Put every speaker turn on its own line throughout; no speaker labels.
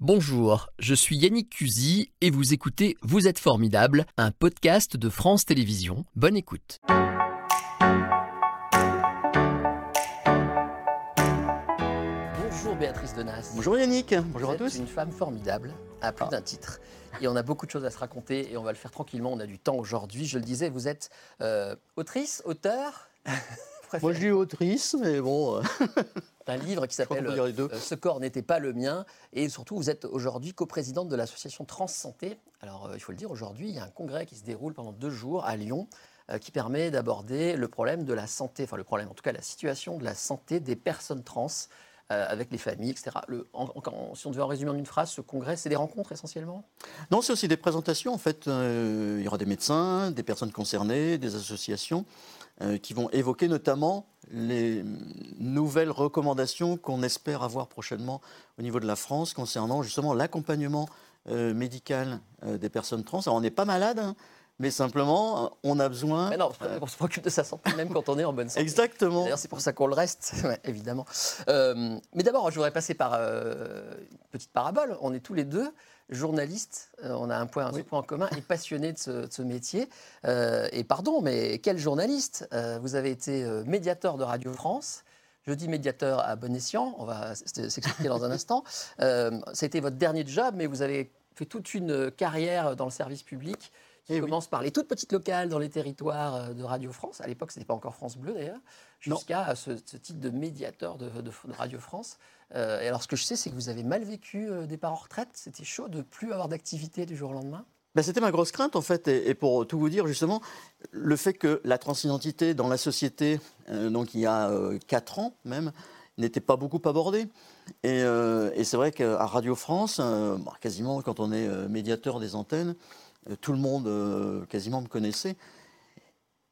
Bonjour, je suis Yannick Cusy et vous écoutez Vous êtes formidable, un podcast de France Télévisions. Bonne écoute. Bonjour Béatrice Denas.
Bonjour Yannick,
Vous
bonjour à
êtes
tous.
une femme formidable, à plus
Ah.
d'un titre. Et on a beaucoup de choses à se raconter et on va le faire tranquillement. On a du temps aujourd'hui. Je le disais, vous êtes euh, autrice, auteur?
Moi je dis autrice, mais bon, euh,
d'un livre qui s'appelle. Euh, Ce corps n'était pas le mien. Et surtout, vous êtes aujourd'hui coprésidente de l'association Transsanté. Alors, euh, il faut le dire, aujourd'hui, il y a un congrès qui se déroule pendant deux jours à Lyon euh, qui permet d'aborder le problème de la santé, enfin le problème, en tout cas la situation de la santé des personnes trans avec les familles, etc. Si on devait en résumer en une phrase, ce congrès, c'est des rencontres essentiellement?
Non, c'est aussi des présentations. En fait, euh, il y aura des médecins, des personnes concernées, des associations euh, qui vont évoquer notamment les nouvelles recommandations qu'on espère avoir prochainement au niveau de la France concernant justement l'accompagnement euh, médical euh, des personnes trans. Alors, on n'est pas malade, hein, mais simplement, on a besoin.
Mais non, on se préoccupe de sa santé même quand on est en bonne santé.
Exactement.
D'ailleurs, c'est pour ça qu'on le reste, ouais, évidemment. Euh, mais d'abord, je voudrais passer par euh, une petite parabole. On est tous les deux journalistes. Euh, on a un point, un
Oui.
point en commun et passionnés de ce, de ce métier. Et pardon, mais quel journaliste Vous avez été médiateur de Radio France? Je dis médiateur à bon escient, on va s'expliquer dans un instant. Ça a été votre dernier job, mais vous avez fait toute une carrière dans le service public qui
Eh oui.
commence par les toutes petites locales dans les territoires euh, de Radio France. À l'époque, ce n'était pas encore France Bleu d'ailleurs, jusqu'à ce, ce titre de médiateur de, de- de Radio France. Euh, et alors, ce que je sais, c'est que vous avez mal vécu euh, départ en retraite. C'était chaud de plus avoir d'activité du jour au lendemain?
Ben, C'était ma grosse crainte en fait, et, et pour tout vous dire justement, le fait que la transidentité dans la société, euh, donc il y a euh, quatre ans même, n'était pas beaucoup abordée. Et, euh, et c'est vrai qu'à Radio France, euh, quasiment quand on est euh, médiateur des antennes, euh, tout le monde euh, quasiment me connaissait.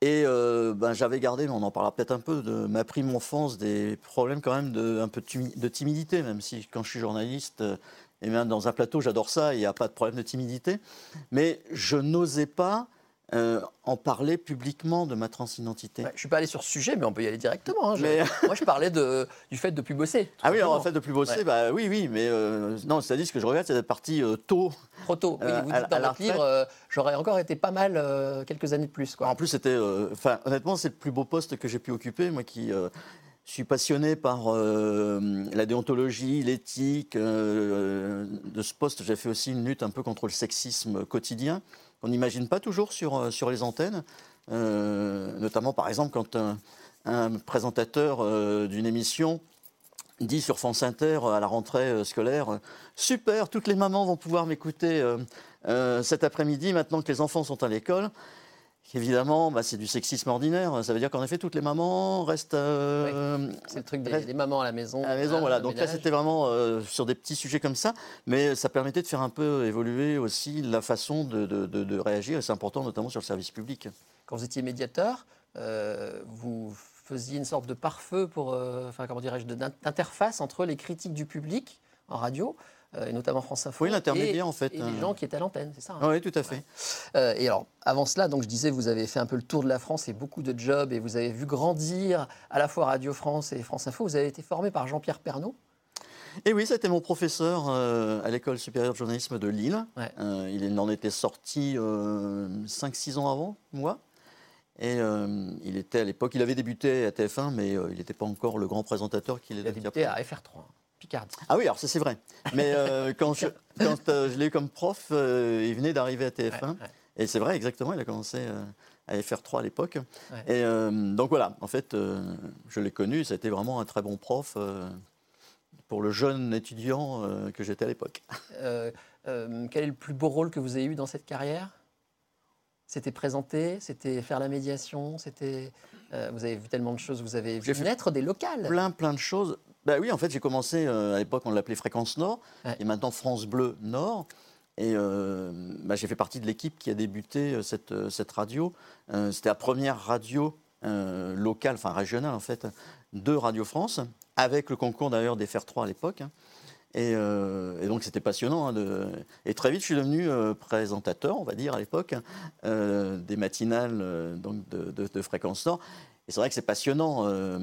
Et euh, ben, j'avais gardé, mais on en parlera peut-être un peu, de ma prime enfance, des problèmes quand même de, un peu de timi- de timidité, même si quand je suis journaliste, euh, et même dans un plateau, j'adore ça, il n'y a pas de problème de timidité. Mais je n'osais pas euh, en parler publiquement de ma transidentité.
Ouais, je suis pas allé sur ce sujet, mais on peut y aller directement. hein. Je-
Mais-
Moi, je parlais de, du fait de plus bosser.
Ah oui, alors en
simplement.
fait, de plus bosser,
Ouais.
bah oui, oui, mais euh, non, c'est-à-dire ce que je regrette, c'est d'être parti euh, tôt.
Trop tôt. Oui,
Euh,
vous
à-
dites dans
à la
votre livre, j'aurais encore été pas mal quelques années de plus. Quoi.
En plus, c'était, honnêtement, c'est le plus beau poste que j'ai pu occuper, moi qui euh, suis passionné par euh, la déontologie, l'éthique. euh, de ce poste, j'ai fait aussi une lutte un peu contre le sexisme quotidien qu'on n'imagine pas toujours sur, euh, les antennes. Euh, notamment, par exemple, quand un, présentateur euh, d'une émission dit sur France Inter à la rentrée scolaire Super, toutes les mamans vont pouvoir m'écouter cet après-midi maintenant que les enfants sont à l'école. Évidemment, bah, c'est du sexisme ordinaire. Ça veut dire qu'en effet, toutes les mamans restent euh,
C'est le truc des, mamans à la maison.
à la maison.
hein,
voilà. Donc là, c'était vraiment euh, sur des petits sujets comme ça, mais ça permettait de faire un peu évoluer aussi la façon de, de- de- de réagir. Et c'est important, notamment sur le service public.
quand vous étiez médiateur, euh, vous faisiez une sorte de pare-feu pour, euh, enfin comment dirais-je, d'interface entre les critiques du public en radio, euh, et notamment France Info,
Oui, l'intermédiaire, en fait,
et les
euh.
gens qui étaient à l'antenne, c'est ça. hein
oui, tout à fait.
Euh, et alors, avant cela, donc je disais, vous avez fait un peu le tour de la France et beaucoup de jobs, et vous avez vu grandir à la fois Radio France et France Info. Vous avez été formé par Jean-Pierre Pernaud.
Et oui, c'était mon professeur euh, à l'école supérieure de journalisme de Lille.
Ouais.
Euh, il en était sorti 5-6 ans avant moi. Et euh, il était à l'époque, il avait débuté à TF1, mais euh, il n'était pas encore le grand présentateur qu'il est
Il a débuté à FR3, Picardie.
Ah oui, alors ça c'est vrai. Mais euh, quand je, quand, euh, je l'ai eu comme prof, euh, il venait d'arriver à TF1.
Ouais, ouais.
Et c'est vrai, exactement, il a commencé à FR3 à l'époque.
Ouais.
Et donc voilà, en fait, je l'ai connu, ça a été vraiment un très bon prof pour le jeune étudiant que j'étais à l'époque.
Quel est le plus beau rôle que vous avez eu dans cette carrière? C'était présenter, c'était faire la médiation, c'était. euh, vous avez vu tellement de choses, vous avez vu
fait
naître des locales.
Plein, plein de choses. Bah oui, en fait, j'ai commencé, euh, à l'époque, on l'appelait Fréquence Nord,
Ouais.
et maintenant France Bleu Nord. Et euh, bah, j'ai fait partie de l'équipe qui a débuté euh, cette, cette radio. Euh, C'était la première radio locale, enfin régionale en fait, de Radio France, avec le concours d'ailleurs des Fer 3 à l'époque. hein. Et, euh, et donc c'était passionnant. hein, de- Et très vite, je suis devenu euh, présentateur, on va dire, à l'époque, euh, des matinales donc de, de, de Fréquence Nord. Et c'est vrai que c'est passionnant. euh,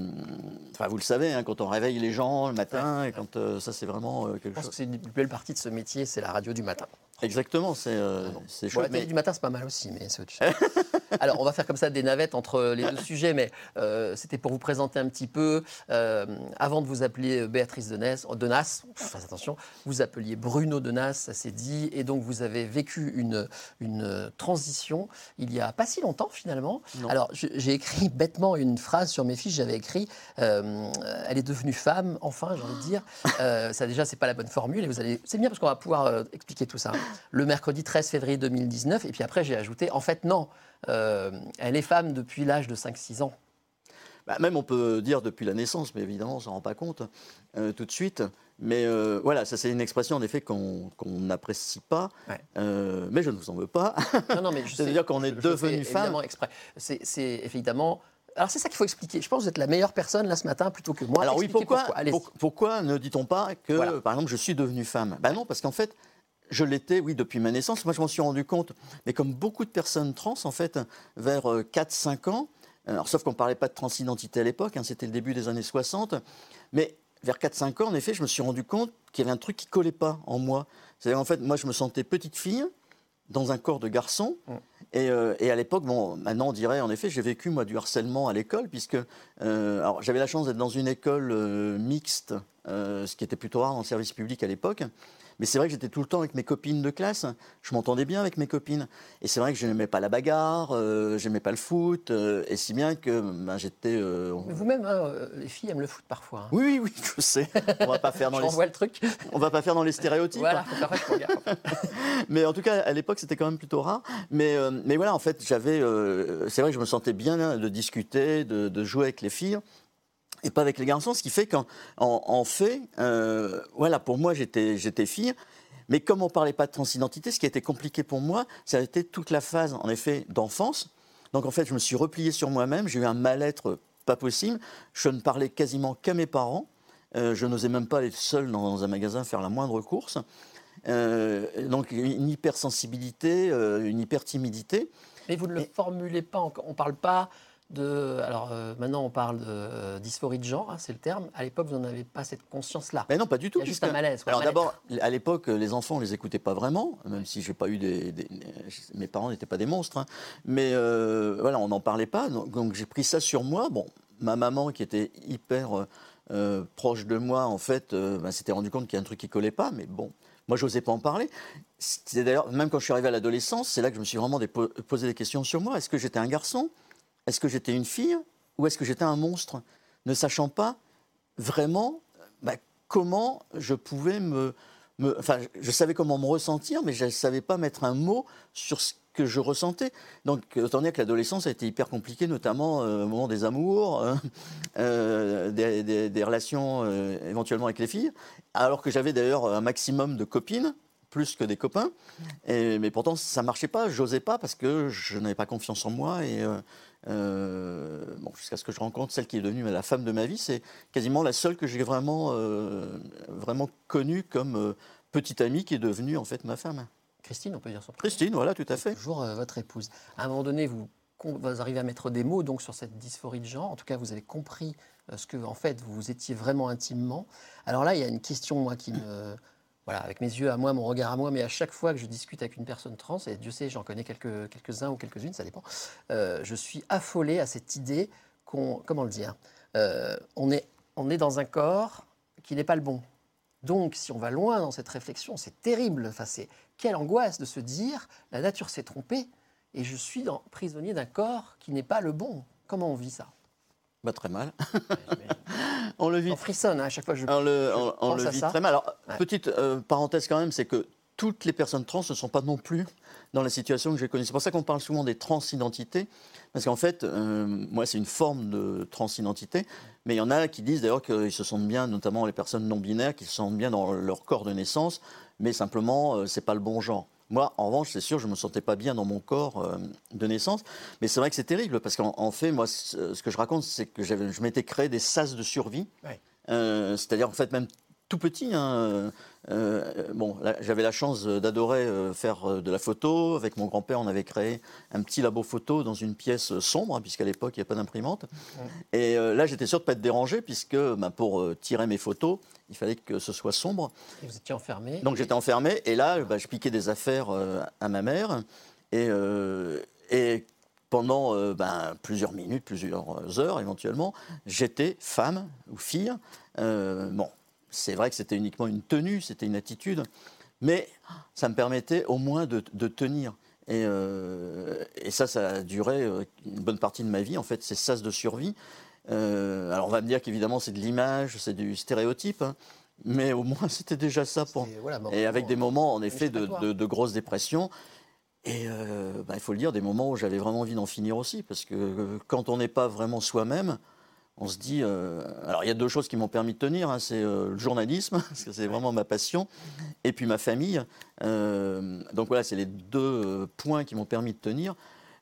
Enfin, vous le savez, hein, quand on réveille les gens le matin, et quand euh, ça, c'est vraiment euh,
Je
quelque
pense
chose.
que c'est une belle partie de ce métier, c'est la radio du matin.
Exactement, c'est euh,
Bon,
chouette.
la télé
mais-
du matin, c'est pas mal aussi, mais c'est autre chose. Alors, on va faire comme ça des navettes entre les deux sujets, mais euh, c'était pour vous présenter un petit peu. euh, avant de vous appeler Béatrice Denas, Denas attention, vous appeliez Bruno Denas, ça s'est dit, et donc vous avez vécu une, une transition il y a pas si longtemps finalement.
Non.
Alors, j'ai écrit bêtement une phrase sur mes fiches, j'avais écrit euh, Elle est devenue femme, enfin, j'ai envie de dire. Euh, ça, déjà, c'est pas la bonne formule, et vous allez. C'est bien parce qu'on va pouvoir euh, expliquer tout ça. Le mercredi 13 février 2019, et puis après, j'ai ajouté En fait, non, euh, elle est femme depuis l'âge de 5-6 ans.
Bah, même on peut dire depuis la naissance, mais évidemment on s'en rend pas compte euh, tout de suite. Mais euh, voilà, ça c'est une expression en effet qu'on n'apprécie pas.
Ouais.
Euh, mais je ne vous en veux pas.
Non, non, mais je
Ça veut
sais,
dire qu'on est
je- je
devenu femme.
exprès. C'est évidemment. Alors, c'est ça qu'il faut expliquer. Je pense que vous êtes la meilleure personne là ce matin plutôt que moi.
Alors oui, pourquoi, pour- pourquoi ne dit-on pas que,
Voilà.
par exemple, je suis devenue femme? Ben non, parce qu'en fait, je l'étais, oui, depuis ma naissance. Moi, je m'en suis rendu compte. Mais comme beaucoup de personnes trans, en fait, vers 4-5 ans, alors, sauf qu'on ne parlait pas de transidentité à l'époque, hein, c'était le début des années 60, mais vers 4-5 ans, en effet, je me suis rendu compte qu'il y avait un truc qui collait pas en moi. C'est-à-dire, en fait, moi, je me sentais petite fille dans un corps de garçon.
Mm.
Et, euh, et à l'époque, bon, maintenant on dirait, en effet, j'ai vécu moi du harcèlement à l'école, puisque euh, alors, j'avais la chance d'être dans une école euh, mixte, euh, ce qui était plutôt rare dans le service public à l'époque. Mais c'est vrai que j'étais tout le temps avec mes copines de classe. Je m'entendais bien avec mes copines. Et c'est vrai que je n'aimais pas la bagarre, euh, j'aimais pas le foot, euh, et si bien que ben, j'étais. euh,
Vous-même, hein, les filles aiment le foot parfois. hein.
Oui, oui, je sais. On va pas faire dans les,
le truc.
on va pas faire dans les stéréotypes.
Voilà, faut faire je regarde.
Mais en tout cas, à l'époque, c'était quand même plutôt rare. Mais, mais voilà, en fait, j'avais. c'est vrai que je me sentais bien hein, de discuter, de, de jouer avec les filles. Et pas avec les garçons, ce qui fait qu'en en, en fait, euh, voilà, pour moi, j'étais j'étais fille. Mais comme on ne parlait pas de transidentité, ce qui a été compliqué pour moi, ça a été toute la phase, en effet, d'enfance. Donc en fait, je me suis replié sur moi-même, j'ai eu un mal-être pas possible. Je ne parlais quasiment qu'à mes parents. Euh, je n'osais même pas aller seul dans un magasin faire la moindre course. Euh, donc une hypersensibilité, euh, une hypertimidité.
Mais vous ne le
Et-
formulez pas. On ne parle pas de. Alors euh, maintenant, on parle de euh, dysphorie de genre, hein, c'est le terme. À l'époque, vous n'en avez pas cette conscience-là.
Mais non, pas du tout.
Il y a juste un malaise. quoi,
Alors d'abord, à l'époque, les enfants, on les écoutait pas vraiment, même si j'ai pas eu des, des- mes parents n'étaient pas des monstres, hein. mais euh, voilà, on n'en parlait pas. Donc, donc j'ai pris ça sur moi. Bon, ma maman qui était hyper proche de moi, en fait, ben, s'était rendu compte qu'il y a un truc qui collait pas, mais bon. Moi, j'osais pas en parler. C'est d'ailleurs, même quand je suis arrivé à l'adolescence, c'est là que je me suis vraiment posé des questions sur moi. Est-ce que j'étais un garçon? Est-ce que j'étais une fille Ou est-ce que j'étais un monstre Ne sachant pas vraiment bah, comment je pouvais me, Enfin, je- savais comment me ressentir, mais je ne savais pas mettre un mot sur ce que je ressentais. Donc, autant dire que l'adolescence a été hyper compliquée, notamment euh, au moment des amours, euh, euh, des, relations euh, éventuellement avec les filles, alors que j'avais d'ailleurs un maximum de copines plus que des copains. Mais pourtant, ça marchait pas. J'osais pas parce que je n'avais pas confiance en moi. Et euh, bon, jusqu'à ce que je rencontre celle qui est devenue la femme de ma vie, c'est quasiment la seule que j'ai vraiment, euh, vraiment connue comme euh, petite amie qui est devenue en fait ma femme.
Christine, on peut dire prénom.
Christine, voilà, tout à fait.
Toujours votre épouse. À un moment donné, vous, vous arrivez à mettre des mots donc sur cette dysphorie de genre. En tout cas, vous avez compris ce que, en fait, vous étiez vraiment intimement. Alors là, il y a une question, moi, qui me. Voilà, avec mes yeux à moi, mon regard à moi, mais à chaque fois que je discute avec une personne trans, et Dieu sait, j'en connais quelques, quelques-uns ou quelques-unes, ça dépend, euh, je suis affolé à cette idée qu'on. Comment le dire Euh, on, est, on est dans un corps qui n'est pas le bon. Donc, si on va loin dans cette réflexion, c'est terrible. Enfin, c'est quelle angoisse de se dire la nature s'est trompée et je suis prisonnier d'un corps qui n'est pas le bon. Comment on vit ça?
Bah, très mal. on le vit
On frissonne hein, à chaque fois que je.
On le, on- le
à
vit
ça.
très mal. Alors,
Ouais.
petite euh, parenthèse quand même, c'est que toutes les personnes trans ne sont pas non plus dans la situation que j'ai connue. C'est pour ça qu'on parle souvent des transidentités, parce qu'en fait, euh, moi, c'est une forme de transidentité, mais il y en a qui disent d'ailleurs qu'ils se sentent bien, notamment les personnes non binaires, qui se sentent bien dans leur corps de naissance, mais simplement, euh, c'est pas le bon genre. Moi, en revanche, c'est sûr, je me sentais pas bien dans mon corps euh, de naissance, mais c'est vrai que c'est terrible parce qu'en en fait, moi, ce que je raconte, c'est que je m'étais créé des sas de survie,
Ouais.
Euh, c'est-à-dire en fait même tout petit. Hein, euh, bon, j'avais la chance d'adorer euh, faire euh, de la photo. Avec mon grand-père, on avait créé un petit labo photo dans une pièce sombre, hein, puisqu'à l'époque, il n'y a pas d'imprimante. Et là, j'étais sûr de ne pas être dérangé, puisque ben, pour tirer mes photos, il fallait que ce soit sombre.
Et vous étiez enfermé
Donc j'étais enfermé, et là, ben, je piquais des affaires à ma mère. Et, et pendant ben, plusieurs minutes, plusieurs heures éventuellement, j'étais femme ou fille. bon, c'est vrai que c'était uniquement une tenue, c'était une attitude, mais ça me permettait au moins de, tenir. Euh, et, ça, ça a duré euh, une bonne partie de ma vie, en fait, c'est sas de survie. Euh, alors on va me dire qu'évidemment c'est de l'image, c'est du stéréotype, hein, mais au moins c'était déjà ça. Pour... et avec des moments en effet de, de, grosses dépressions. Et bah, il faut le dire, des moments où j'avais vraiment envie d'en finir aussi, parce que quand on n'est pas vraiment soi-même, on se dit. Euh, alors, il y a deux choses qui m'ont permis de tenir hein, c'est euh, le journalisme, parce que c'est vraiment ma passion, et puis ma famille. Euh, donc, voilà, c'est les deux points qui m'ont permis de tenir.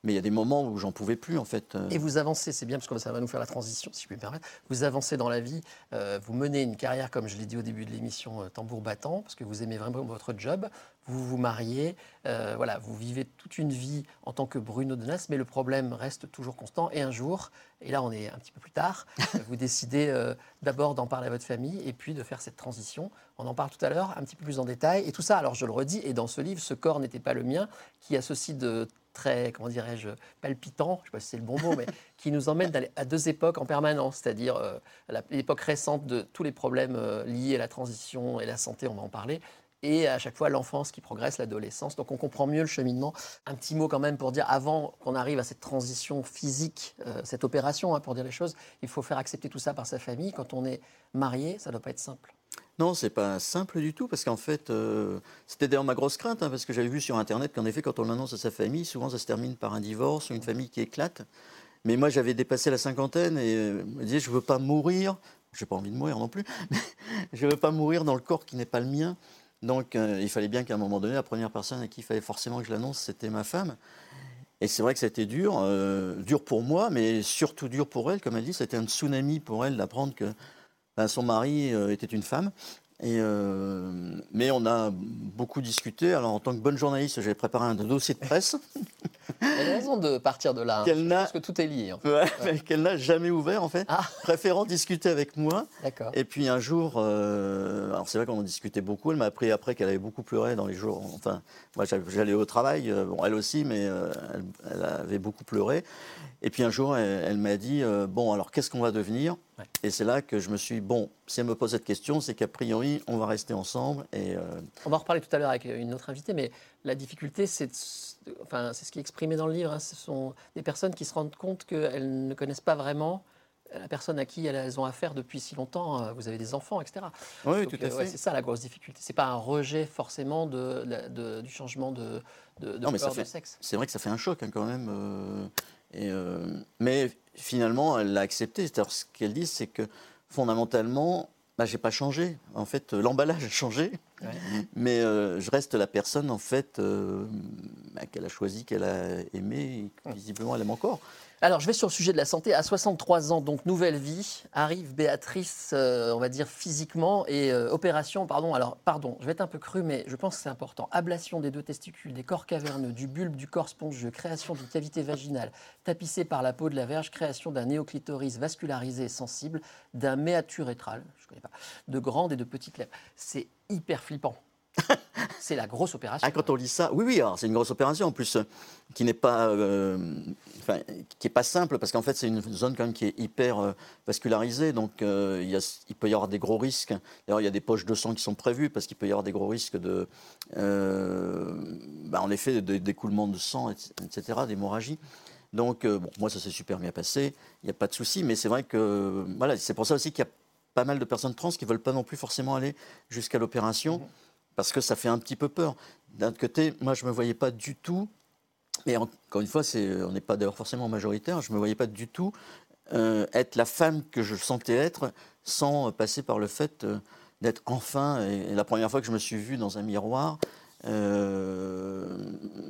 Mais il y a des moments où j'en pouvais plus, en fait.
Et vous avancez, c'est bien, parce que ça va nous faire la transition, si je puis me permettre. Vous avancez dans la vie, vous menez une carrière, comme je l'ai dit au début de l'émission, tambour battant, parce que vous aimez vraiment votre job vous vous mariez, euh, voilà, vous vivez toute une vie en tant que Bruno Denas, mais le problème reste toujours constant. Et un jour, et là on est un petit peu plus tard, vous décidez euh, d'abord d'en parler à votre famille et puis de faire cette transition. On en parle tout à l'heure un petit peu plus en détail. Et tout ça, alors je le redis, et dans ce livre, ce corps n'était pas le mien, qui associe de très, comment dirais-je, palpitant, je ne sais pas si c'est le bon mot, mais qui nous emmène à deux époques en permanence, c'est-à-dire euh, l'époque récente de tous les problèmes liés à la transition et la santé, on va en parler, et à chaque fois l'enfance qui progresse, l'adolescence. Donc on comprend mieux le cheminement. Un petit mot quand même pour dire, avant qu'on arrive à cette transition physique, euh, cette opération, hein, pour dire les choses, il faut faire accepter tout ça par sa famille. Quand on est marié, ça ne doit pas être simple.
Non, c'est pas simple du tout, parce qu'en fait, euh, c'était d'ailleurs ma grosse crainte, hein, parce que j'avais vu sur Internet qu'en effet, quand on l'annonce à sa famille, souvent ça se termine par un divorce ou une famille qui éclate. Mais moi, j'avais dépassé la cinquantaine et euh, me disais, je ne veux pas mourir, je n'ai pas envie de mourir non plus, mais je veux pas mourir dans le corps qui n'est pas le mien. Donc euh, il fallait bien qu'à un moment donné, la première personne à qui il fallait forcément que je l'annonce, c'était ma femme. Et c'est vrai que été dur, euh, dur pour moi, mais surtout dur pour elle. Comme elle dit, c'était un tsunami pour elle d'apprendre que ben, son mari euh, était une femme. Mais on a beaucoup discuté. Alors, en tant que bonne journaliste, j'ai préparé un dossier de presse.
Elle a raison de partir de là, hein, parce que tout est lié.
Qu'elle n'a jamais ouvert, en fait, ah. préférant discuter avec moi. Et puis un jour, euh, alors c'est vrai qu'on en discutait beaucoup, elle m'a appris après qu'elle avait beaucoup pleuré dans les jours. Enfin, moi j'allais au travail, euh, bon, elle aussi, mais euh, elle, avait beaucoup pleuré. Et puis un jour, elle, m'a dit Bon, alors qu'est-ce qu'on va devenir Et c'est là que je me suis dit Bon, si elle me pose cette question, c'est qu'a priori, on va rester ensemble. Et,
On va en reparler tout à l'heure avec une autre invitée, mais la difficulté, c'est enfin, c'est ce qui est exprimé dans le livre. Hein. ce sont des personnes qui se rendent compte qu'elles ne connaissent pas vraiment la personne à qui elles ont affaire depuis si longtemps. Euh, vous avez des enfants, etc.
Oui, tout à euh, fait.
c'est ça la grosse difficulté. C'est pas un rejet forcément de, du changement de, non, mais ça
fait,
sexe.
C'est vrai que ça fait un choc hein, quand même. Euh, et, mais finalement, elle l'a accepté. ce qu'elle dit, c'est que fondamentalement, bah, j'ai pas changé. En fait, l'emballage a changé, mais euh, je reste la personne en fait euh, bah, qu'elle a choisi, qu'elle a aimé, et que visiblement elle aime encore.
Alors, je vais sur le sujet de la santé. À 63 ans, donc nouvelle vie, arrive Béatrice, euh, on va dire physiquement, et euh, opération, pardon, alors, pardon, je vais être un peu cru, mais je pense que c'est important. Ablation des deux testicules, des corps caverneux, du bulbe, du corps spongieux, création d'une cavité vaginale tapissée par la peau de la verge, création d'un néoclitoris vascularisé et sensible, d'un méaturétral, je ne connais pas, de grandes et de petites lèvres. C'est hyper flippant c'est la grosse opération.
Ah, quand on lit ça, oui, oui, c'est une grosse opération en plus euh, qui n'est pas, euh, qui est pas simple parce qu'en fait c'est une zone quand même qui est hyper euh, vascularisée, donc il, y a, il, peut y avoir des gros risques. D'ailleurs, il y a des poches de sang qui sont prévues parce qu'il peut y avoir des gros risques de, bah, en effet, d'écoulement de, sang, etc., d'hémorragie. Donc, bon, moi, ça s'est super bien passé, il n'y a pas de souci, mais c'est vrai que, voilà, c'est pour ça aussi qu'il y a pas mal de personnes trans qui ne veulent pas non plus forcément aller jusqu'à l'opération. Parce que ça fait un petit peu peur. D'un côté, moi, je ne me voyais pas du tout, mais encore une fois, on n'est pas d'ailleurs forcément majoritaire, je ne me voyais pas du tout euh, être la femme que je sentais être sans passer par le fait euh, d'être enfin, et, la première fois que je me suis vu dans un miroir, euh,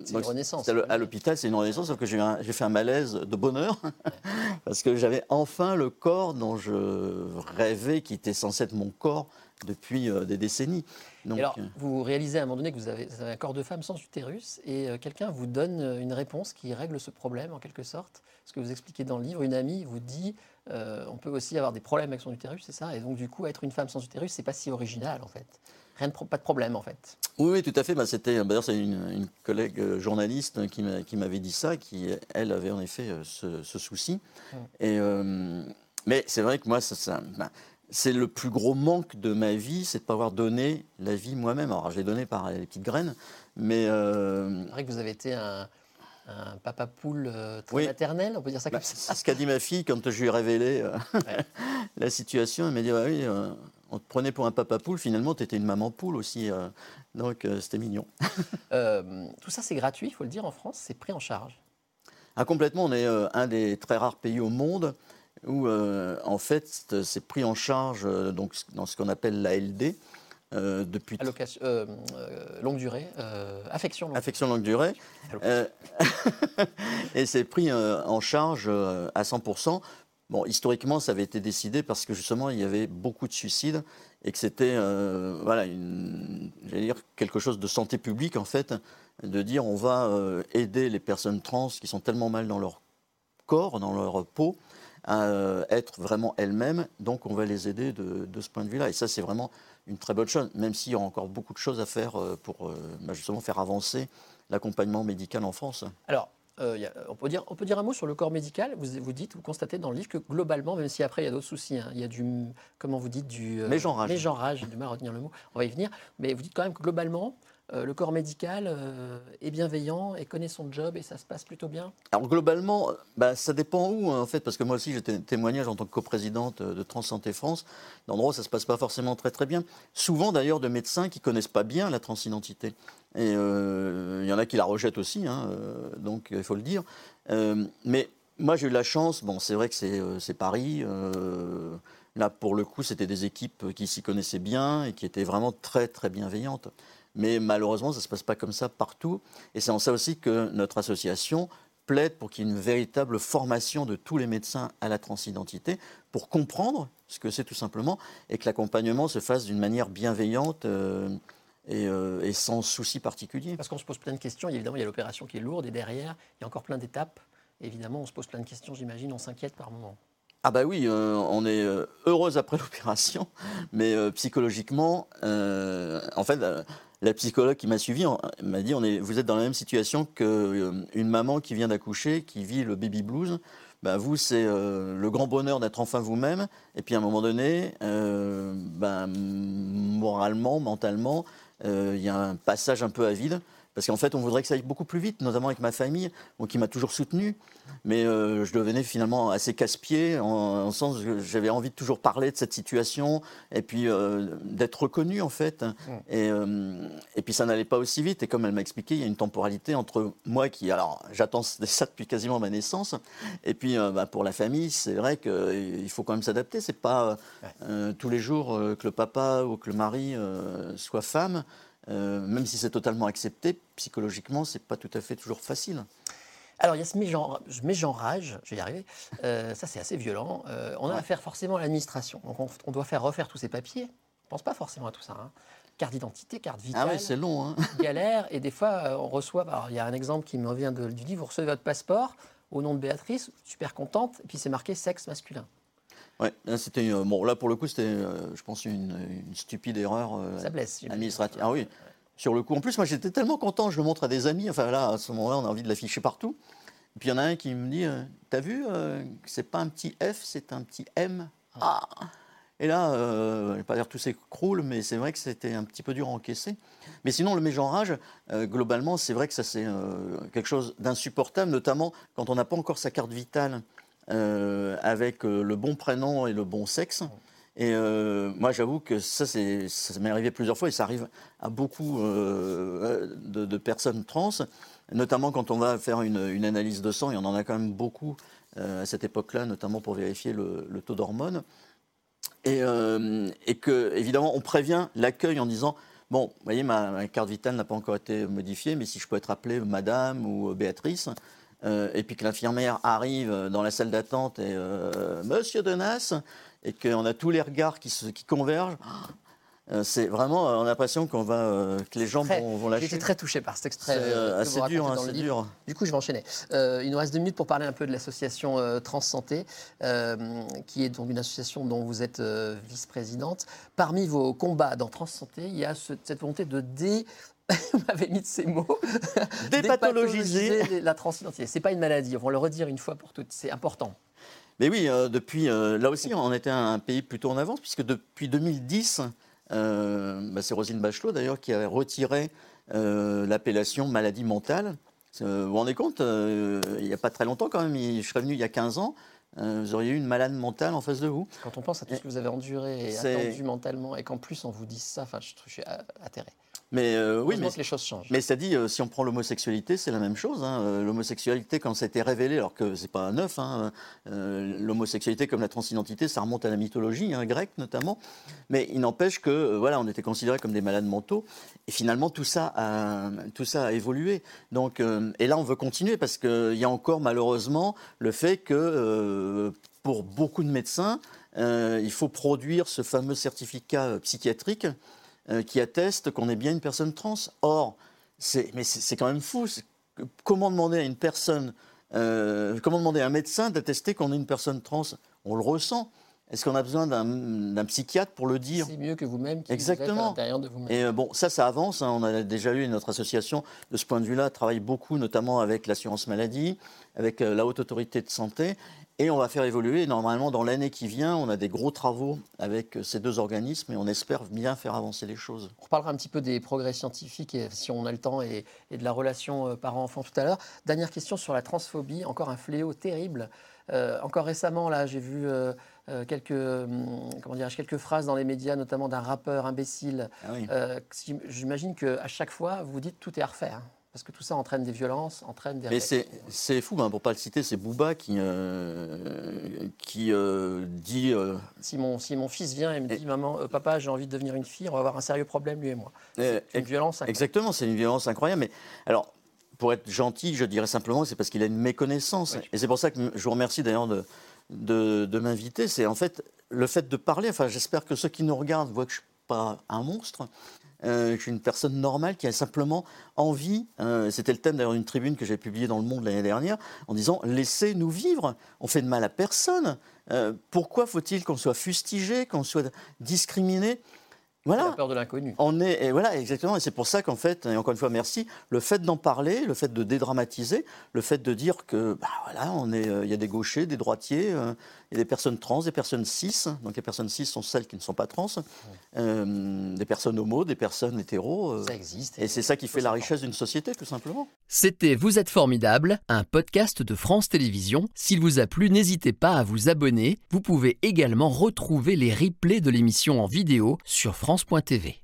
C'est une renaissance.
À l'hôpital, c'est une renaissance, sauf que j'ai fait un malaise de bonheur, parce que j'avais enfin le corps dont je rêvais, qui était censé être mon corps depuis des décennies.
Donc, alors, euh, vous réalisez à un moment donné que vous avez, un corps de femme sans utérus et euh, quelqu'un vous donne une réponse qui règle ce problème en quelque sorte. Ce que vous expliquez dans le livre, une amie vous dit on peut aussi avoir des problèmes avec son utérus, c'est ça? Et donc, du coup, être une femme sans utérus, c'est pas si original en fait. Rien de pas de problème en fait.
Oui, oui tout à fait. Bah, c'était d'ailleurs c'est une, collègue journaliste qui m'avait dit ça, qui elle avait en effet ce, souci. Et mais c'est vrai que moi ça, ça bah, c'est le plus gros manque de ma vie, c'est de ne pas avoir donné la vie moi-même. Alors, je l'ai donné par les petites graines, mais...
Euh... C'est vrai que vous avez été un, papa poule euh, très maternel, on peut dire ça comme bah,
ça. C'est ce qu'a dit ma fille quand je lui ai révélé euh, la situation. Elle m'a dit oui, euh, on te prenait pour un papa poule, finalement, tu étais une maman poule aussi. donc, c'était mignon.
tout ça, c'est gratuit, il faut le dire, en France, c'est pris en charge.
Ah, complètement, on est un des très rares pays au monde où euh, en fait c'est pris en charge euh, donc, dans ce qu'on appelle l'ALD.
Euh, depuis euh, longue durée, affection longue
affection longue durée, et c'est pris en charge à 100%. Bon, historiquement, ça avait été décidé parce que justement, il y avait beaucoup de suicides et que c'était, voilà, dire quelque chose de santé publique en fait, de dire on va aider les personnes trans qui sont tellement mal dans leur corps, dans leur peau, à euh, être vraiment elles-mêmes. Donc on va les aider de, ce point de vue-là. Et ça, c'est vraiment une très bonne chose, même s'il y a encore beaucoup de choses à faire euh, pour euh, bah, justement faire avancer l'accompagnement médical en France.
Alors, on, peut dire, on peut dire un mot sur le corps médical? Vous, vous dites, vous constatez dans le livre que globalement, même si après il y a d'autres soucis, hein, il y a du, comment vous dites, du
mégenrage.
Mégenrage, j'ai du mal à retenir le mot. On va y venir. Mais vous dites quand même que globalement, euh, le corps médical euh, est bienveillant et connaît son job et ça se passe plutôt bien
Alors globalement, bah, ça dépend où hein, en fait, parce que moi aussi j'ai témoignage en tant que coprésidente de Transsanté France, d'endroits où ça se passe pas forcément très très bien. Souvent d'ailleurs de médecins qui connaissent pas bien la transidentité. Et euh, il y en a qui la rejettent aussi, hein, donc il faut le dire. mais moi j'ai eu la chance, bon c'est vrai que c'est Paris. Là, pour le coup, c'était des équipes qui s'y connaissaient bien et qui étaient vraiment très, très bienveillantes. Mais malheureusement, ça ne se passe pas comme ça partout. Et c'est en ça aussi que notre association plaide pour qu'il y ait une véritable formation de tous les médecins à la transidentité pour comprendre ce que c'est tout simplement et que l'accompagnement se fasse d'une manière bienveillante. Euh, euh, et, sans souci particulier.
Parce qu'on se pose plein de questions. Évidemment, il y a l'opération qui est lourde et derrière, il y a encore plein d'étapes. Évidemment, on se pose plein de questions, j'imagine, on s'inquiète par moment.
Ah bah oui, euh, on est heureuse après l'opération, mais psychologiquement, en fait, la psychologue qui m'a suivi m'a dit vous êtes dans la même situation qu'une euh, maman qui vient d'accoucher, qui vit le baby blues. Ben vous, c'est euh, le grand bonheur d'être enfin vous-même. Et puis à un moment donné, euh, ben, moralement, mentalement, il y a un passage un peu à vide. Parce qu'en fait, on voudrait que ça aille beaucoup plus vite, notamment avec ma famille, qui m'a toujours soutenu. Mais euh, je devenais finalement assez casse-pied, en, sens que j'avais envie de toujours parler de cette situation, et puis euh, d'être reconnu, en fait. Et, euh, et, puis ça n'allait pas aussi vite. Et comme elle m'a expliqué, il y a une temporalité entre moi qui, alors j'attends ça depuis quasiment ma naissance, et puis bah, pour la famille, c'est vrai qu'il faut quand même s'adapter. C'est pas tous les jours que le papa ou que le mari soit femme. Euh, même si c'est totalement accepté, psychologiquement, c'est pas tout à fait toujours facile.
Alors, il y a ce mégenrage, je vais y arriver, euh, ça c'est assez violent. Euh, on a affaire forcément à l'administration. Donc, on, doit faire refaire tous ces papiers. On ne pense pas forcément à tout ça. Hein. Carte d'identité, carte vitale.
Ah oui, c'est long. Hein.
galère. Et des fois, on reçoit. Alors, il y a un exemple qui me revient du livre vous recevez votre passeport au nom de Béatrice, super contente, et puis c'est marqué sexe masculin.
Ouais, c'était bon là pour le coup c'était, euh, je pense une, stupide erreur euh, administrative. Ah oui, sur le coup. En plus moi j'étais tellement content, je le montre à des amis. Enfin là à ce moment-là on a envie de l'afficher partout. Et puis il y en a un qui me dit, euh, t'as vu, c'est pas un petit F, c'est un petit M? Ah. Et là, je vais pas dire tout s'écroule, mais c'est vrai que c'était un petit peu dur à encaisser. Mais sinon, le mégenrage, globalement, c'est vrai que ça c'est quelque chose d'insupportable, notamment quand on n'a pas encore sa carte vitale euh, avec euh, le bon prénom et le bon sexe. Et euh, moi, j'avoue que ça, ça m'est arrivé plusieurs fois et ça arrive à beaucoup de, personnes trans, notamment quand on va faire une, analyse de sang, et on en a quand même beaucoup à cette époque-là, notamment pour vérifier le, taux d'hormones. Et, et, que, évidemment, on prévient l'accueil en disant Bon, vous voyez, ma, carte vitale n'a pas encore été modifiée, mais si je peux être appelée Madame ou Béatrice, et puis que l'infirmière arrive dans la salle d'attente et Monsieur Denas, et qu'on a tous les regards qui, qui convergent, euh, c'est vraiment, euh, on a l'impression qu'on va, euh, que les gens vont, vont, lâcher.
Été très touché par cet extrait.
C'est assez dur, hein, c'est dur.
Du coup, je vais enchaîner. il nous reste deux minutes pour parler un peu de l'association Transsanté, qui est donc une association dont vous êtes vice-présidente. Parmi vos combats dans Transsanté, il y a cette volonté de dé vous m'avez mis de ces mots.
Dépathologiser
la transidentité. C'est pas une maladie. On va le redire une fois pour toutes. C'est important.
Mais oui, depuis là aussi, on était un pays plutôt en avance puisque depuis 2010, euh, bah, c'est Rosine Bachelot d'ailleurs qui avait retiré euh, l'appellation maladie mentale. Euh, vous vous rendez compte, il n'y a pas très longtemps quand même, je serais venu il y a 15 ans, vous auriez eu une malade mentale en face de vous.
Quand on pense à tout ce que vous avez enduré et attendu mentalement, et qu'en plus on vous dise ça, enfin, je, je suis atterré.
Mais euh, oui, mais
les choses changent.
Mais ça dit, euh, si on prend l'homosexualité, c'est la même chose. Hein. Euh, l'homosexualité, quand ça a été révélé, alors que c'est pas neuf, hein, l'homosexualité comme la transidentité, ça remonte à la mythologie hein, grecque notamment. Mais il n'empêche que voilà, on était considérés comme des malades mentaux. Et finalement, tout ça a, tout ça a évolué. Donc, et là, on veut continuer parce qu'il y a encore malheureusement le fait que pour beaucoup de médecins, il faut produire ce fameux certificat psychiatrique euh, qui atteste qu'on est bien une personne trans. Or, mais c'est quand même fou. Comment demander à une personne, euh, comment demander à un médecin d'attester qu'on est une personne trans? On le ressent. Est-ce qu'on a besoin d'un psychiatre pour le dire?
C'est mieux que vous-même qui
Exactement.
Vous êtes à l'intérieur de vous-même.
Et euh, bon, ça, ça avance. Hein. On a déjà eu notre association, de ce point de vue-là, travaille beaucoup, notamment avec l'assurance maladie, avec la haute autorité de santé. Et on va faire évoluer. Normalement, dans l'année qui vient, on a des gros travaux avec ces deux organismes et on espère bien faire avancer les choses.
On reparlera un petit peu des progrès scientifiques, si on a le temps, et, de la relation euh, parent-enfant tout à l'heure. Dernière question sur la transphobie, encore un fléau terrible. Euh, encore récemment, là, j'ai vu euh, quelques, hum, comment quelques phrases dans les médias, notamment d'un rappeur imbécile. Ah j'imagine qu'à chaque fois, vous dites tout est à refaire. Parce que tout ça entraîne des violences, entraîne des.
Mais c'est fou, hein, pour ne pas le citer, c'est Booba qui, euh, qui euh, dit. Euh,
si, mon, si mon fils vient et me dit Maman, papa, j'ai envie de devenir une fille, on va avoir un sérieux problème, lui et moi. C'est une violence incroyable.
Exactement, c'est une violence incroyable. Mais alors, pour être gentil, je dirais simplement que c'est parce qu'il a une méconnaissance. et c'est pour ça que je vous remercie d'ailleurs de, de, de m'inviter. C'est en fait le fait de parler. Enfin, j'espère que ceux qui nous regardent voient que je ne suis pas un monstre. Euh, je suis une personne normale qui a simplement envie, euh, c'était le thème d'ailleurs d'une tribune que j'ai publiée dans Le Monde l'année dernière, en disant laissez-nous vivre, on fait de mal à personne. Euh, pourquoi faut-il qu'on soit fustigé, qu'on soit discriminé?
Voilà. La peur de l'inconnu.
On est, et voilà, exactement. Et c'est pour ça qu'en fait, et encore une fois, merci, le fait d'en parler, le fait de dédramatiser, le fait de dire que, bah voilà, on est, il y a des gauchers, des droitiers, il y a des personnes trans, des personnes cis. Donc les personnes cis sont celles qui ne sont pas trans. Euh, des personnes homo, des personnes hétéros.
Euh, ça existe.
Et c'est ça qui fait la richesse d'une société, tout simplement.
C'était Vous êtes formidable, un podcast de France Télévisions. S'il vous a plu, n'hésitez pas à vous abonner. Vous pouvez également retrouver les replays de l'émission en vidéo sur France.tv.